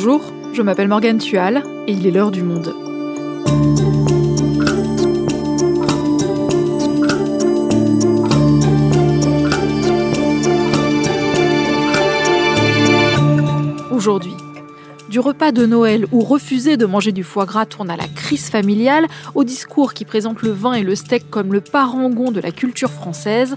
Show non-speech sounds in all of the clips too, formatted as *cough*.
Bonjour, je m'appelle Morgane Tual et il est l'heure du monde. Aujourd'hui, du repas de Noël où refuser de manger du foie gras tourne à la crise familiale, au discours qui présente le vin et le steak comme le parangon de la culture française,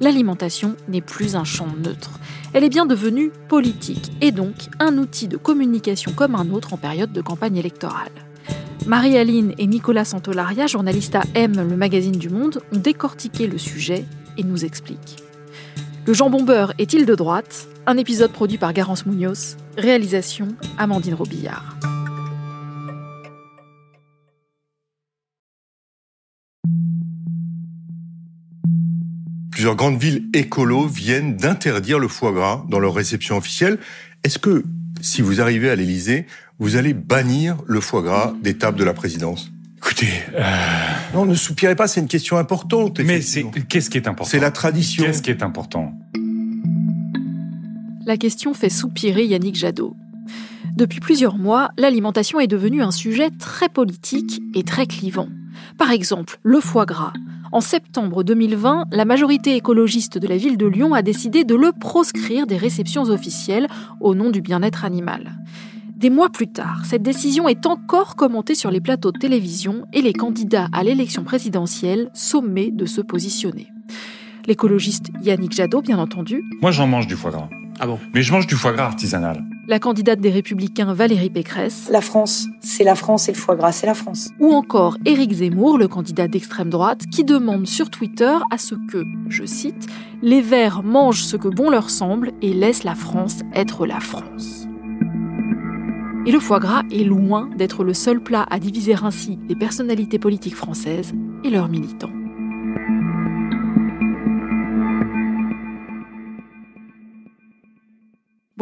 l'alimentation n'est plus un champ neutre. Elle est bien devenue politique et donc un outil de communication comme un autre en période de campagne électorale. Marie-Aline et Nicolas Santolaria, journalistes à M, le magazine du Monde, ont décortiqué le sujet et nous expliquent. Le jambon beurre est-il de droite? Un épisode produit par Garance Munoz, réalisation Amandine Robillard. Plusieurs grandes villes écolo viennent d'interdire le foie gras dans leur réception officielle. Est-ce que, si vous arrivez à l'Élysée, vous allez bannir le foie gras des tables de la présidence? Écoutez, euh... non, ne soupirez pas, c'est une question importante. Mais c'est qu'est-ce qui est important? C'est la tradition. Qu'est-ce qui est important? La question fait soupirer Yannick Jadot. Depuis plusieurs mois, l'alimentation est devenue un sujet très politique et très clivant. Par exemple, le foie gras. En septembre 2020, la majorité écologiste de la ville de Lyon a décidé de le proscrire des réceptions officielles au nom du bien-être animal. Des mois plus tard, cette décision est encore commentée sur les plateaux de télévision et les candidats à l'élection présidentielle sommés de se positionner. L'écologiste Yannick Jadot, bien entendu. Moi, j'en mange du foie gras. Ah bon? Mais je mange du foie gras artisanal. La candidate des Républicains Valérie Pécresse. La France, c'est la France et le foie gras, c'est la France. Ou encore Éric Zemmour, le candidat d'extrême droite, qui demande sur Twitter à ce que, je cite, les Verts mangent ce que bon leur semble et laissent la France être la France. Et le foie gras est loin d'être le seul plat à diviser ainsi les personnalités politiques françaises et leurs militants.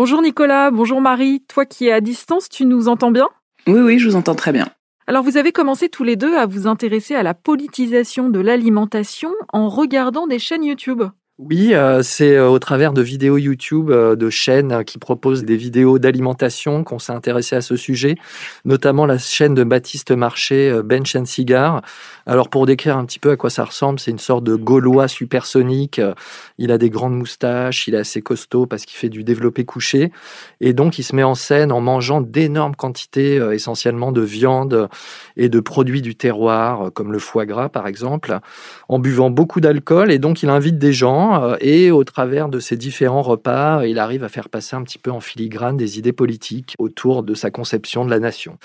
Bonjour Nicolas, bonjour Marie. Toi qui es à distance, tu nous entends bien? Oui, oui, je vous entends très bien. Alors vous avez commencé tous les deux à vous intéresser à la politisation de l'alimentation en regardant des chaînes YouTube. Oui, euh, c'est au travers de vidéos YouTube, euh, de chaînes qui proposent des vidéos d'alimentation qu'on s'est intéressé à ce sujet, notamment la chaîne de Baptiste Marché, euh, Bench and Cigar. Alors pour décrire un petit peu à quoi ça ressemble, c'est une sorte de Gaulois supersonique. Il a des grandes moustaches, il est assez costaud parce qu'il fait du développé couché, et donc il se met en scène en mangeant d'énormes quantités, essentiellement de viande et de produits du terroir, comme le foie gras par exemple, en buvant beaucoup d'alcool, et donc il invite des gens et au travers de ces différents repas, il arrive à faire passer un petit peu en filigrane des idées politiques autour de sa conception de la nation.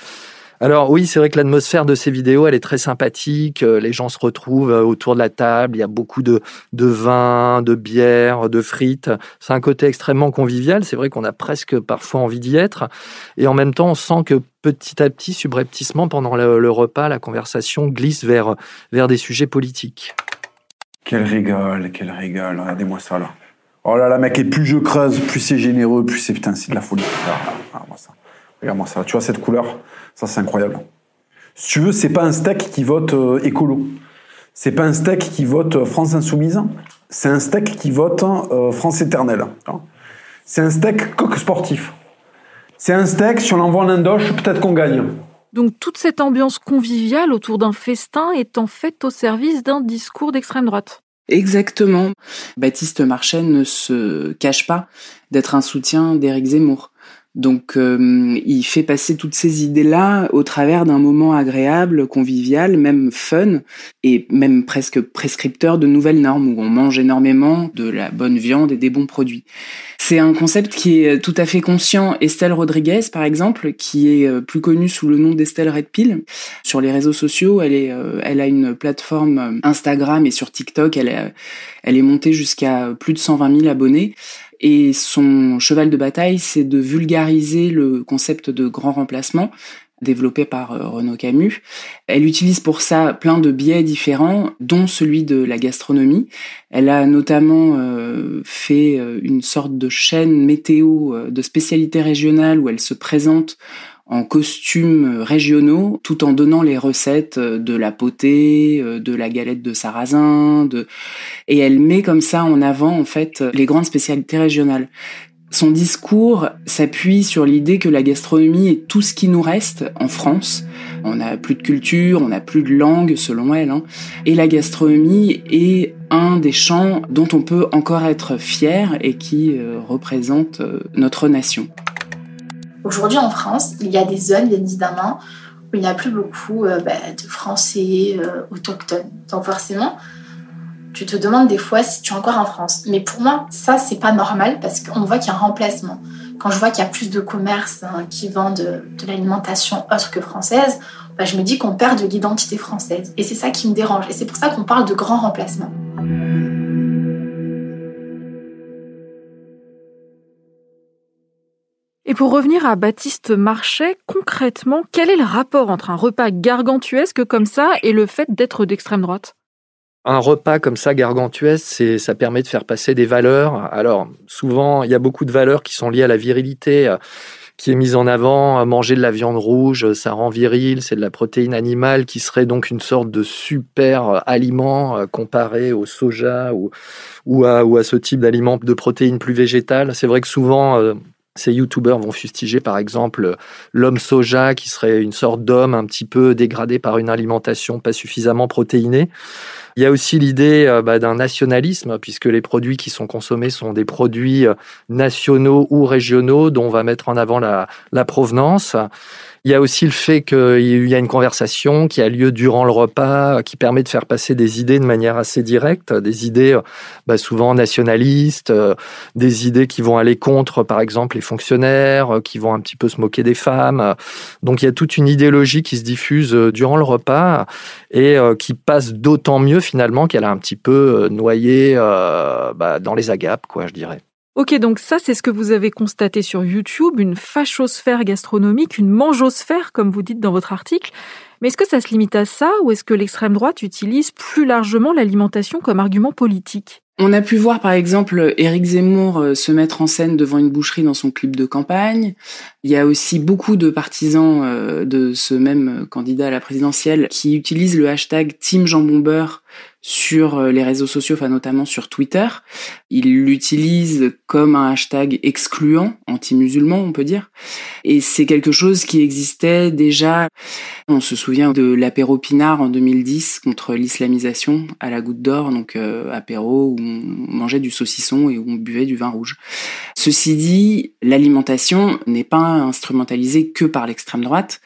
Alors oui, c'est vrai que l'atmosphère de ces vidéos, elle est très sympathique. Les gens se retrouvent autour de la table. Il y a beaucoup de, de vin, de bière, de frites. C'est un côté extrêmement convivial. C'est vrai qu'on a presque parfois envie d'y être. Et en même temps, on sent que petit à petit, subrepticement, pendant le, le repas, la conversation glisse vers, vers des sujets politiques. Quel rigole, quel rigole. Regardez-moi ça là. Oh là là, mec, et plus je creuse, plus c'est généreux, plus c'est putain, c'est de la folie. Regarde-moi ça. Regarde-moi ça. Tu vois cette couleur? Ça, c'est incroyable. Si tu veux, c'est pas un steak qui vote euh, écolo. C'est pas un steak qui vote euh, France Insoumise. C'est un steak qui vote euh, France Éternelle. C'est un steak coq sportif. C'est un steak, si on l'envoie en Indoche, peut-être qu'on gagne. Donc toute cette ambiance conviviale autour d'un festin est en fait au service d'un discours d'extrême droite. Exactement. Baptiste Marchais ne se cache pas d'être un soutien d'Éric Zemmour. Donc euh, il fait passer toutes ces idées-là au travers d'un moment agréable, convivial, même fun, et même presque prescripteur de nouvelles normes, où on mange énormément de la bonne viande et des bons produits. C'est un concept qui est tout à fait conscient. Estelle Rodriguez, par exemple, qui est plus connue sous le nom d'Estelle Red Pill, sur les réseaux sociaux, elle, est, elle a une plateforme Instagram et sur TikTok, elle est, elle est montée jusqu'à plus de 120 000 abonnés. Et son cheval de bataille, c'est de vulgariser le concept de grand remplacement développé par Renaud Camus. Elle utilise pour ça plein de biais différents, dont celui de la gastronomie. Elle a notamment euh, fait une sorte de chaîne météo de spécialités régionales où elle se présente en costumes régionaux, tout en donnant les recettes de la potée, de la galette de sarrasin, de... et elle met comme ça en avant en fait les grandes spécialités régionales. Son discours s'appuie sur l'idée que la gastronomie est tout ce qui nous reste en France. On n'a plus de culture, on n'a plus de langue, selon elle. Hein. Et la gastronomie est un des champs dont on peut encore être fier et qui euh, représente euh, notre nation. Aujourd'hui en France, il y a des zones, bien évidemment, où il n'y a plus beaucoup euh, bah, de Français autochtones. Donc forcément, tu te demandes des fois si tu es encore en France. Mais pour moi, ça, c'est pas normal parce qu'on voit qu'il y a un remplacement. Quand je vois qu'il y a plus de commerces hein, qui vendent de, l'alimentation autre que française, bah, je me dis qu'on perd de l'identité française. Et c'est ça qui me dérange. Et c'est pour ça qu'on parle de grand remplacement. Pour revenir à Baptiste Marchais, concrètement, quel est le rapport entre un repas gargantuesque comme ça et le fait d'être d'extrême droite? Un repas comme ça gargantuesque, ça permet de faire passer des valeurs. Alors, souvent, il y a beaucoup de valeurs qui sont liées à la virilité, euh, qui est mise en avant. Manger de la viande rouge, ça rend viril, c'est de la protéine animale qui serait donc une sorte de super euh, aliment euh, comparé au soja ou, ou, à, ou à ce type d'aliment de protéines plus végétales. C'est vrai que souvent, ces youtubeurs vont fustiger par exemple l'homme soja qui serait une sorte d'homme un petit peu dégradé par une alimentation pas suffisamment protéinée. Il y a aussi l'idée euh, bah, d'un nationalisme, puisque les produits qui sont consommés sont des produits euh, nationaux ou régionaux dont on va mettre en avant la, la provenance. Il y a aussi le fait qu'il y a une conversation qui a lieu durant le repas, qui permet de faire passer des idées de manière assez directe, des idées bah, souvent nationalistes, euh, des idées qui vont aller contre, par exemple, les fonctionnaires, qui vont un petit peu se moquer des femmes. Donc il y a toute une idéologie qui se diffuse durant le repas et qui passe d'autant mieux finalement qu'elle a un petit peu euh, noyé euh, bah, dans les agapes, quoi, je dirais. Ok, donc ça, c'est ce que vous avez constaté sur YouTube, une fachosphère gastronomique, une mangeosphère, comme vous dites dans votre article. Mais est-ce que ça se limite à ça ou est-ce que l'extrême droite utilise plus largement l'alimentation comme argument politique? On a pu voir par exemple Éric Zemmour euh, se mettre en scène devant une boucherie dans son clip de campagne. Il y a aussi beaucoup de partisans euh, de ce même candidat à la présidentielle qui utilisent le hashtag Team Jambon sur euh, les réseaux sociaux, enfin notamment sur Twitter. Il l'utilise comme un hashtag excluant, anti-musulman on peut dire. Et c'est quelque chose qui existait déjà. On se souvient de l'apéro Pinard en 2010 contre l'islamisation à la goutte d'or, donc euh, apéro où on mangeait du saucisson et où on buvait du vin rouge. Ceci dit, l'alimentation n'est pas instrumentalisée que par l'extrême droite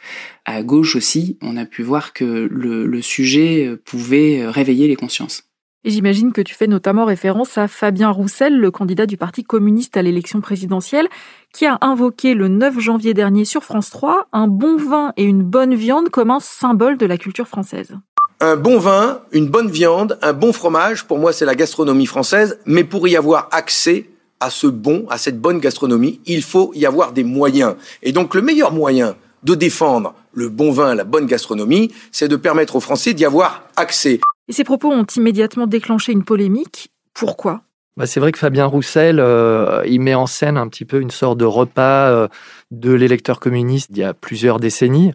à gauche aussi, on a pu voir que le, sujet pouvait réveiller les consciences. Et j'imagine que tu fais notamment référence à Fabien Roussel, le candidat du Parti communiste à l'élection présidentielle, qui a invoqué le 9 janvier dernier sur France 3 un bon vin et une bonne viande comme un symbole de la culture française. Un bon vin, une bonne viande, un bon fromage, pour moi c'est la gastronomie française, mais pour y avoir accès à ce bon, à cette bonne gastronomie, il faut y avoir des moyens. Et donc le meilleur moyen de défendre le bon vin, la bonne gastronomie, c'est de permettre aux Français d'y avoir accès. Et ces propos ont immédiatement déclenché une polémique. Pourquoi? Bah c'est vrai que Fabien Roussel, euh, il met en scène un petit peu une sorte de repas euh, de l'électeur communiste il y a plusieurs décennies.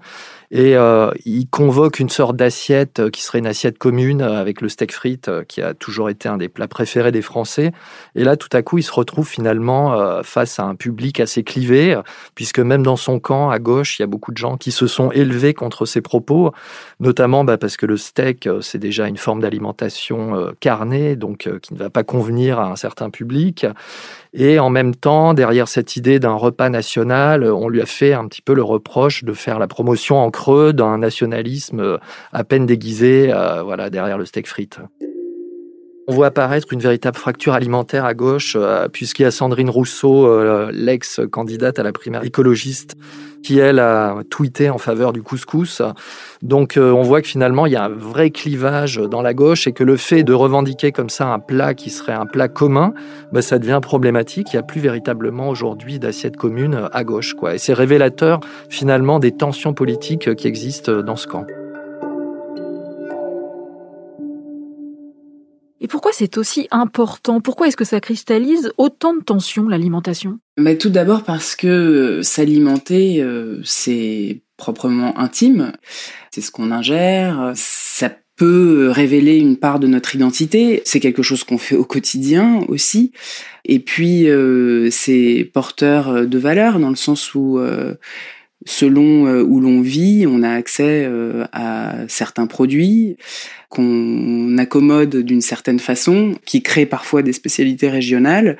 Et euh, il convoque une sorte d'assiette qui serait une assiette commune avec le steak frites, qui a toujours été un des plats préférés des Français. Et là, tout à coup, il se retrouve finalement face à un public assez clivé, puisque même dans son camp, à gauche, il y a beaucoup de gens qui se sont élevés contre ses propos, notamment bah, parce que le steak, c'est déjà une forme d'alimentation carnée, donc qui ne va pas convenir à un certain public. Et en même temps, derrière cette idée d'un repas national, on lui a fait un petit peu le reproche de faire la promotion en creux d'un nationalisme euh, à peine déguisé, euh, voilà, derrière le steak frites. On voit apparaître une véritable fracture alimentaire à gauche, euh, puisqu'il y a Sandrine Rousseau, euh, l'ex-candidate à la primaire écologiste, qui, elle, a tweeté en faveur du couscous. Donc euh, on voit que finalement, il y a un vrai clivage dans la gauche et que le fait de revendiquer comme ça un plat qui serait un plat commun, bah, ça devient problématique. Il n'y a plus véritablement aujourd'hui d'assiette commune à gauche. Quoi. Et c'est révélateur finalement des tensions politiques qui existent dans ce camp. Et pourquoi c'est aussi important? Pourquoi est-ce que ça cristallise autant de tensions, l'alimentation? Mais Tout d'abord parce que euh, s'alimenter, euh, c'est proprement intime. C'est ce qu'on ingère. Ça peut révéler une part de notre identité. C'est quelque chose qu'on fait au quotidien aussi. Et puis, euh, c'est porteur de valeur dans le sens où, euh, selon euh, où l'on vit, on a accès à certains produits qu'on accommode d'une certaine façon, qui créent parfois des spécialités régionales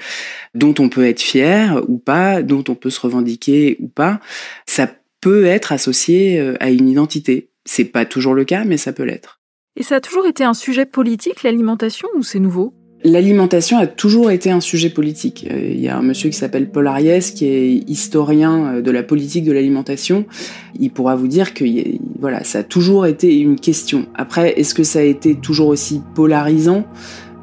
dont on peut être fier ou pas, dont on peut se revendiquer ou pas. Ça peut être associé à une identité. C'est pas toujours le cas, mais ça peut l'être. Et ça a toujours été un sujet politique, l'alimentation, ou c'est nouveau? L'alimentation a toujours été un sujet politique. Euh, il y a un monsieur qui s'appelle Paul Ariès, qui est historien euh, de la politique de l'alimentation. Il pourra vous dire que voilà, ça a toujours été une question. Après, est-ce que ça a été toujours aussi polarisant?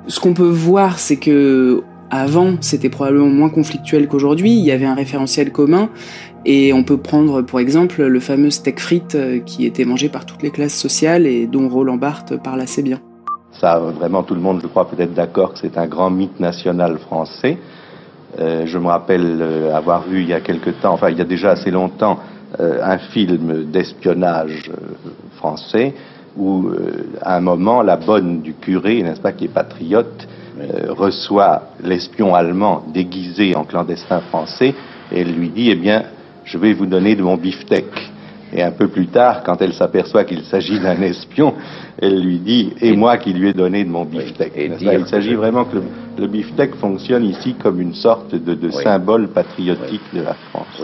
Ce qu'on peut voir, c'est que avant, c'était probablement moins conflictuel qu'aujourd'hui. Il y avait un référentiel commun. Et on peut prendre pour exemple le fameux steak frites euh, qui était mangé par toutes les classes sociales et dont Roland Barthes parle assez bien. Ça, vraiment, tout le monde, je crois, peut être d'accord que c'est un grand mythe national français. Euh, je me rappelle euh, avoir vu il y a quelque temps, enfin il y a déjà assez longtemps, un film d'espionnage français où, à un moment, la bonne du curé, n'est-ce pas, qui est patriote, reçoit l'espion allemand déguisé en clandestin français et elle lui dit, eh bien, je vais vous donner de mon beefsteak. Et un peu plus tard, quand elle s'aperçoit qu'il s'agit d'un espion, elle lui dit Et moi qui lui ai donné de mon beefsteak. Il s'agit vraiment que le, le beefsteak fonctionne ici comme une sorte de, symbole patriotique de la France.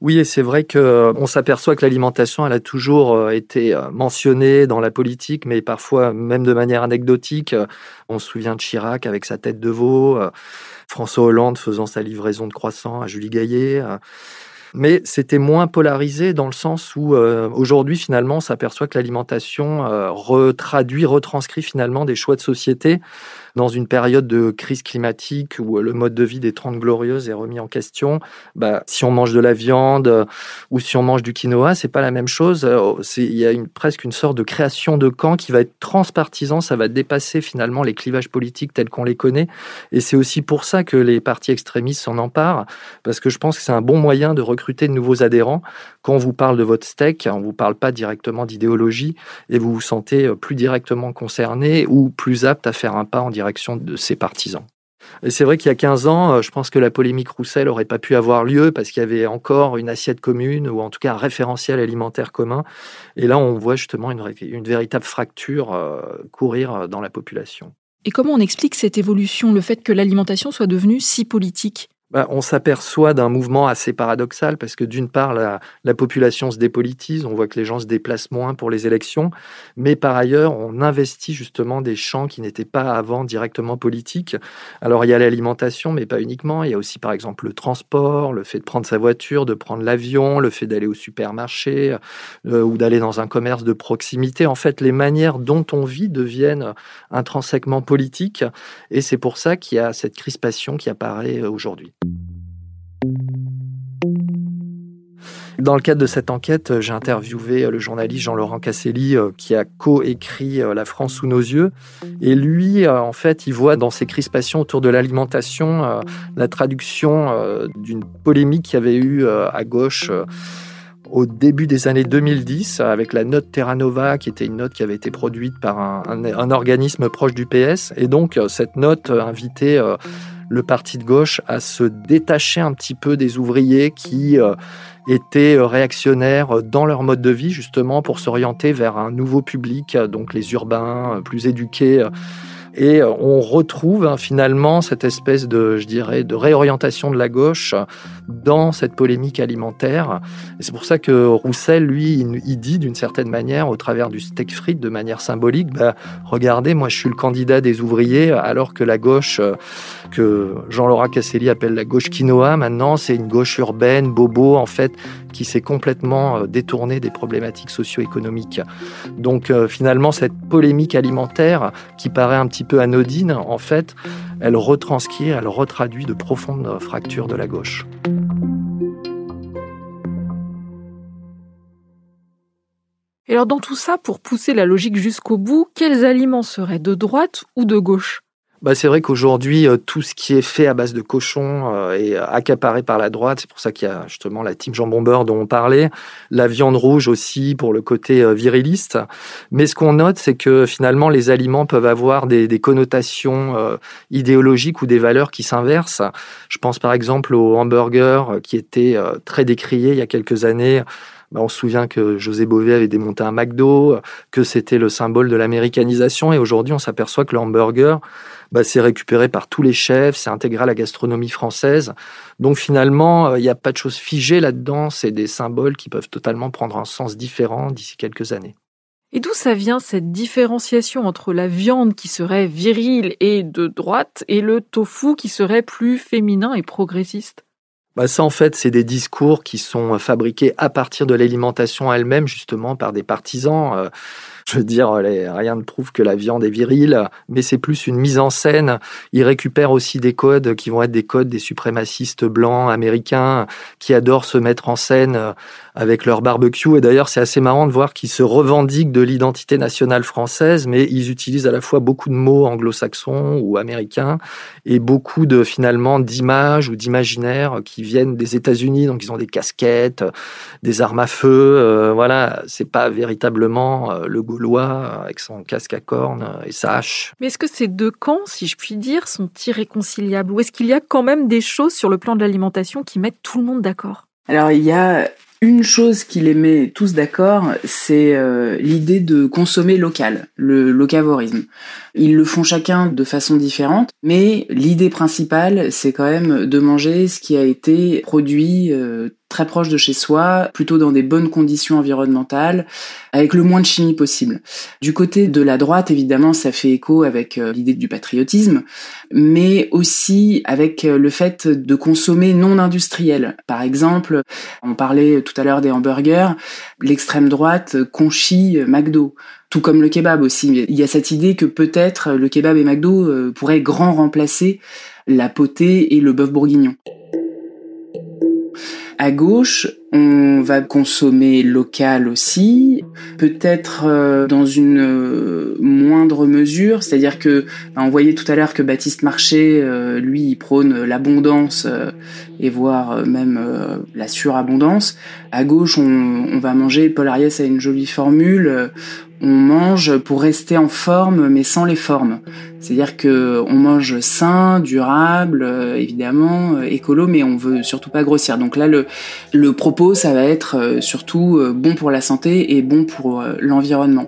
Oui, et c'est vrai que on s'aperçoit que l'alimentation, elle a toujours euh, été euh, mentionnée dans la politique, mais parfois même de manière anecdotique. On se souvient de Chirac avec sa tête de veau, euh, François Hollande faisant sa livraison de croissants à Julie Gaillet mais c'était moins polarisé dans le sens où euh, aujourd'hui finalement on s'aperçoit que l'alimentation euh, retraduit, retranscrit finalement des choix de société dans une période de crise climatique où le mode de vie des Trente Glorieuses est remis en question, bah, si on mange de la viande euh, ou si on mange du quinoa, c'est pas la même chose. Euh, il y a presque une sorte de création de camp qui va être transpartisan, ça va dépasser finalement les clivages politiques tels qu'on les connaît. Et c'est aussi pour ça que les partis extrémistes s'en emparent, parce que je pense que c'est un bon moyen de recruter de nouveaux adhérents. Quand on vous parle de votre steak, on vous parle pas directement d'idéologie et vous vous sentez euh, plus directement concerné ou plus apte à faire un pas en direction de ses partisans. Et c'est vrai qu'il y a 15 ans, euh, je pense que la polémique Roussel n'aurait pas pu avoir lieu parce qu'il y avait encore une assiette commune ou en tout cas un référentiel alimentaire commun. Et là, on voit justement une, véritable fracture euh, courir euh, dans la population. Et comment on explique cette évolution, le fait que l'alimentation soit devenue si politique? On s'aperçoit d'un mouvement assez paradoxal parce que d'une part, la, population se dépolitise, on voit que les gens se déplacent moins pour les élections, mais par ailleurs, on investit justement des champs qui n'étaient pas avant directement politiques. Alors il y a l'alimentation, mais pas uniquement, il y a aussi par exemple le transport, le fait de prendre sa voiture, de prendre l'avion, le fait d'aller au supermarché euh, ou d'aller dans un commerce de proximité. En fait, les manières dont on vit deviennent intrinsèquement politiques et c'est pour ça qu'il y a cette crispation qui apparaît aujourd'hui. Dans le cadre de cette enquête, j'ai interviewé le journaliste Jean-Laurent Casselli euh, qui a co-écrit euh, La France sous nos yeux. Et lui, euh, en fait, il voit dans ces crispations autour de l'alimentation la traduction d'une polémique qu'il y avait eu à gauche au début des années 2010 avec la note Terra Nova, qui était une note qui avait été produite par un, organisme proche du PS. Et donc, cette note invitait le parti de gauche à se détacher un petit peu des ouvriers qui euh, étaient euh, réactionnaires dans leur mode de vie, justement pour s'orienter vers un nouveau public, donc les urbains euh, plus éduqués et euh, on retrouve hein, finalement cette espèce de, je dirais, de réorientation de la gauche dans cette polémique alimentaire. Et c'est pour ça que Roussel, lui, il, dit d'une certaine manière, au travers du steak frites, de manière symbolique, bah, regardez, moi je suis le candidat des ouvriers, alors que la gauche, euh, que Jean-Laurent Casselli appelle la gauche quinoa, maintenant c'est une gauche urbaine, bobo, en fait, qui s'est complètement euh, détournée des problématiques socio-économiques. Donc finalement, cette polémique alimentaire qui paraît un petit anodine, en fait, elle retranscrit, elle retraduit de profondes fractures de la gauche. Et alors dans tout ça, pour pousser la logique jusqu'au bout, quels aliments seraient de droite ou de gauche? Bah, c'est vrai qu'aujourd'hui, euh, tout ce qui est fait à base de cochon euh, est accaparé par la droite. C'est pour ça qu'il y a justement la team jambon beurre dont on parlait, la viande rouge aussi pour le côté euh, viriliste. Mais ce qu'on note, c'est que finalement, les aliments peuvent avoir des, des connotations idéologiques ou des valeurs qui s'inversent. Je pense par exemple au hamburger qui était très décrié il y a quelques années bah, on se souvient que José Bové avait démonté un McDo, que c'était le symbole de l'américanisation, et aujourd'hui on s'aperçoit que le hamburger, bah, c'est récupéré par tous les chefs, c'est intégré à la gastronomie française. Donc finalement, euh, il n'y a pas de choses figées là-dedans, c'est des symboles qui peuvent totalement prendre un sens différent d'ici quelques années. Et d'où ça vient cette différenciation entre la viande qui serait virile et de droite et le tofu qui serait plus féminin et progressiste? Bah ça, en fait, c'est des discours qui sont fabriqués à partir de l'alimentation elle-même, justement, par des partisans. Euh, je veux dire, rien ne prouve que la viande est virile, mais c'est plus une mise en scène. Ils récupèrent aussi des codes qui vont être des codes des suprémacistes blancs américains qui adorent se mettre en scène euh, avec leur barbecue. Et d'ailleurs, c'est assez marrant de voir qu'ils se revendiquent de l'identité nationale française, mais ils utilisent à la fois beaucoup de mots anglo-saxons ou américains et beaucoup de finalement d'images ou d'imaginaires qui viennent des États-Unis. Donc, ils ont des casquettes, des armes à feu. Euh, voilà, c'est pas véritablement euh, le Gaulois avec son casque à cornes et sa hache. Mais est-ce que ces deux camps, si je puis dire, sont irréconciliables? Ou est-ce qu'il y a quand même des choses sur le plan de l'alimentation qui mettent tout le monde d'accord? Alors il y a une chose qui les met tous d'accord, c'est euh, l'idée de consommer local, le locavorisme. Ils le font chacun de façon différente, mais l'idée principale, c'est quand même de manger ce qui a été produit euh, très proche de chez soi, plutôt dans des bonnes conditions environnementales, avec le moins de chimie possible. Du côté de la droite, évidemment, ça fait écho avec euh, l'idée du patriotisme, mais aussi avec euh, le fait de consommer non industriel. Par exemple, on parlait tout à l'heure des hamburgers, l'extrême droite conchit McDo tout comme le kebab aussi. Il y a cette idée que peut-être le kebab et McDo euh, pourraient grand remplacer la potée et le bœuf bourguignon. À gauche, on va consommer local aussi, peut-être euh, dans une euh, moindre mesure, c'est-à-dire que bah, on voyait tout à l'heure que Baptiste Marché, euh, lui, il prône l'abondance et voire même la surabondance. À gauche, on, on va manger, Paul Ariès a une jolie formule, on mange pour rester en forme mais sans les formes. C'est-à-dire que on mange sain, durable, évidemment, écolo, mais on veut surtout pas grossir. Donc là, le, le propos, ça va être euh, surtout bon pour la santé et bon pour l'environnement.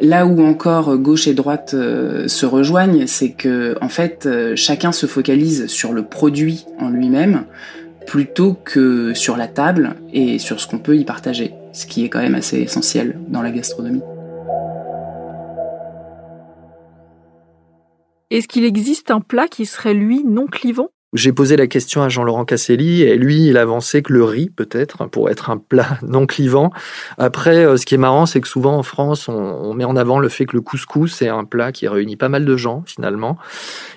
Là où encore gauche et droite se rejoignent, c'est que en fait, chacun se focalise sur le produit en lui-même plutôt que sur la table et sur ce qu'on peut y partager, ce qui est quand même assez essentiel dans la gastronomie. Est-ce qu'il existe un plat qui serait, lui, non clivant? J'ai posé la question à Jean-Laurent Casselli et lui, il avançait que le riz, peut-être, pour être un plat *laughs* non clivant. Après, euh, ce qui est marrant, c'est que souvent en France, on, met en avant le fait que le couscous, c'est un plat qui réunit pas mal de gens, finalement.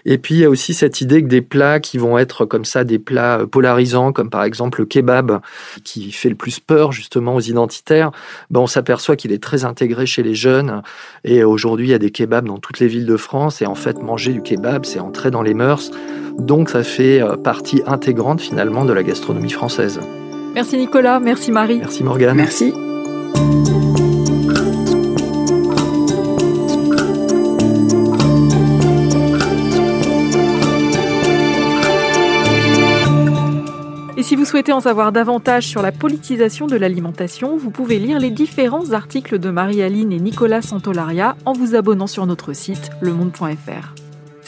Et puis, il y a aussi cette idée que des plats qui vont être comme ça, des plats euh, polarisants, comme par exemple le kebab, qui fait le plus peur, justement, aux identitaires, ben, on s'aperçoit qu'il est très intégré chez les jeunes. Et aujourd'hui, il y a des kebabs dans toutes les villes de France. Et en fait, manger du kebab, c'est entrer dans les mœurs. Donc ça fait euh, partie intégrante finalement de la gastronomie française. Merci Nicolas, merci Marie. Merci Morgane. Merci. Et si vous souhaitez en savoir davantage sur la politisation de l'alimentation, vous pouvez lire les différents articles de Marie-Aline et Nicolas Santolaria en vous abonnant sur notre site lemonde.fr.